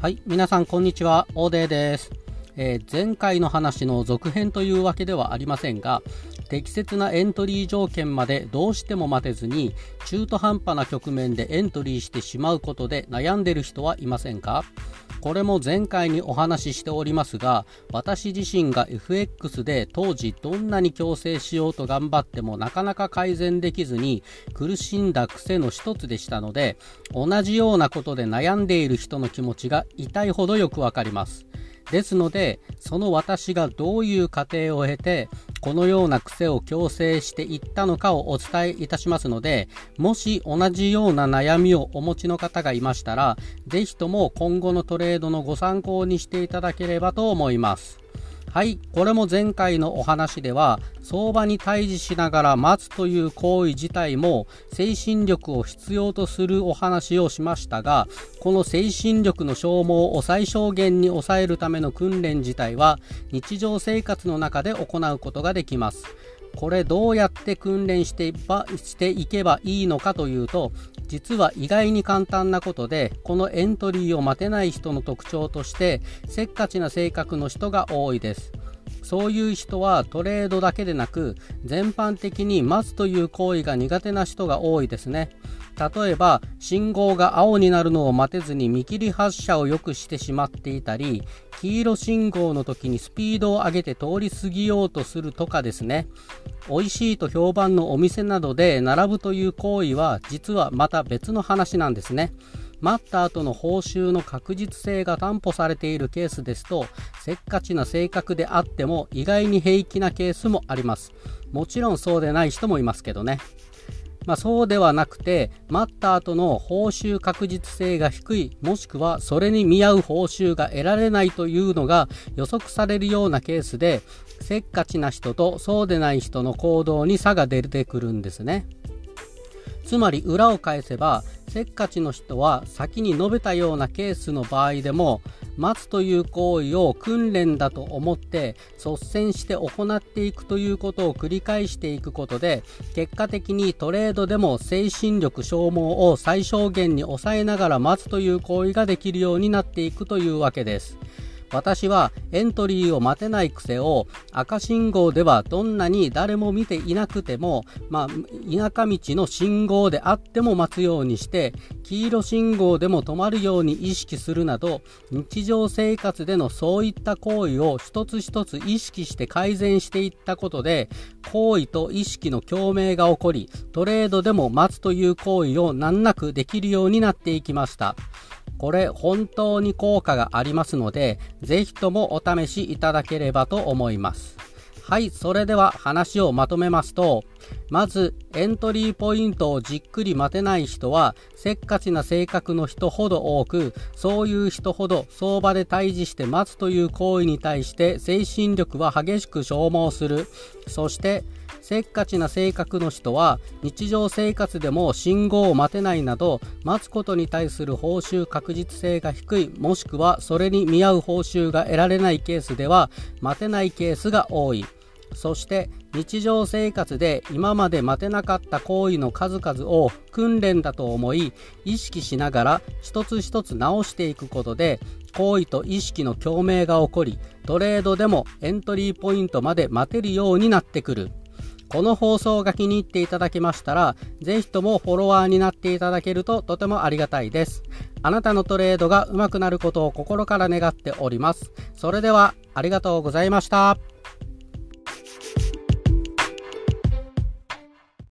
はい、皆さんこんにちは、オーデーです、えー、前回の話の続編というわけではありませんが、適切なエントリー条件までどうしても待てずに、中途半端な局面でエントリーしてしまうことで悩んでる人はいませんか？これも前回にお話ししておりますが、私自身が FX で当時どんなに強制しようと頑張ってもなかなか改善できずに苦しんだ癖の一つでしたので、同じようなことで悩んでいる人の気持ちが痛いほどよくわかります。ですので、その私がどういう過程を経て、このような癖を強制していったのかをお伝えいたしますので、もし同じような悩みをお持ちの方がいましたら、ぜひとも今後のトレードのご参考にしていただければと思います。はい、これも前回のお話では、相場に対峙しながら待つという行為自体も精神力を必要とするお話をしましたが、この精神力の消耗を最小限に抑えるための訓練自体は日常生活の中で行うことができます。これどうやって訓練してばしていけばいいのかというと実は意外に簡単なことでこのエントリーを待てない人の特徴としてせっかちな性格の人が多いです。そういう人はトレードだけでなく全般的に待つという行為が苦手な人が多いですね。例えば信号が青になるのを待てずに見切り発車をよくしてしまっていたり黄色信号の時にスピードを上げて通り過ぎようとするとかですね。美味しいと評判のお店などで並ぶという行為は実はまた別の話なんですね。待った後の報酬の確実性が担保されているケースですとせっかちな性格であっても意外に平気なケースもありますもちろんそうでない人もいますけどねまあ、そうではなくて待った後の報酬確実性が低いもしくはそれに見合う報酬が得られないというのが予測されるようなケースでせっかちな人とそうでない人の行動に差が出てくるんですね。つまり裏を返せばせっかちの人は先に述べたようなケースの場合でも待つという行為を訓練だと思って率先して行っていくということを繰り返していくことで結果的にトレードでも精神力消耗を最小限に抑えながら待つという行為ができるようになっていくというわけです。私はエントリーを待てない癖を赤信号ではどんなに誰も見ていなくても、まあ、田舎道の信号であっても待つようにして黄色信号でも止まるように意識するなど日常生活でのそういった行為を一つ一つ意識して改善していったことで行為と意識の共鳴が起こりトレードでも待つという行為を難なくできるようになっていきました。これ本当に効果がありますので、ぜひともお試しいただければと思います。はい、それでは話をまとめますと、まずエントリーポイントをじっくり待てない人はせっかちな性格の人ほど多くそういう人ほど相場で対峙して待つという行為に対して精神力は激しく消耗する。そしてせっかちな性格の人は日常生活でも信号を待てないなど待つことに対する報酬確実性が低いもしくはそれに見合う報酬が得られないケースでは待てないケースが多い。そして日常生活で今まで待てなかった行為の数々を訓練だと思い意識しながら一つ一つ直していくことで行為と意識の共鳴が起こりトレードでもエントリーポイントまで待てるようになってくるこの放送が気に入っていただけましたら、ぜひともフォロワーになっていただけるととてもありがたいです。あなたのトレードが上手くなることを心から願っております。それでは、ありがとうございました。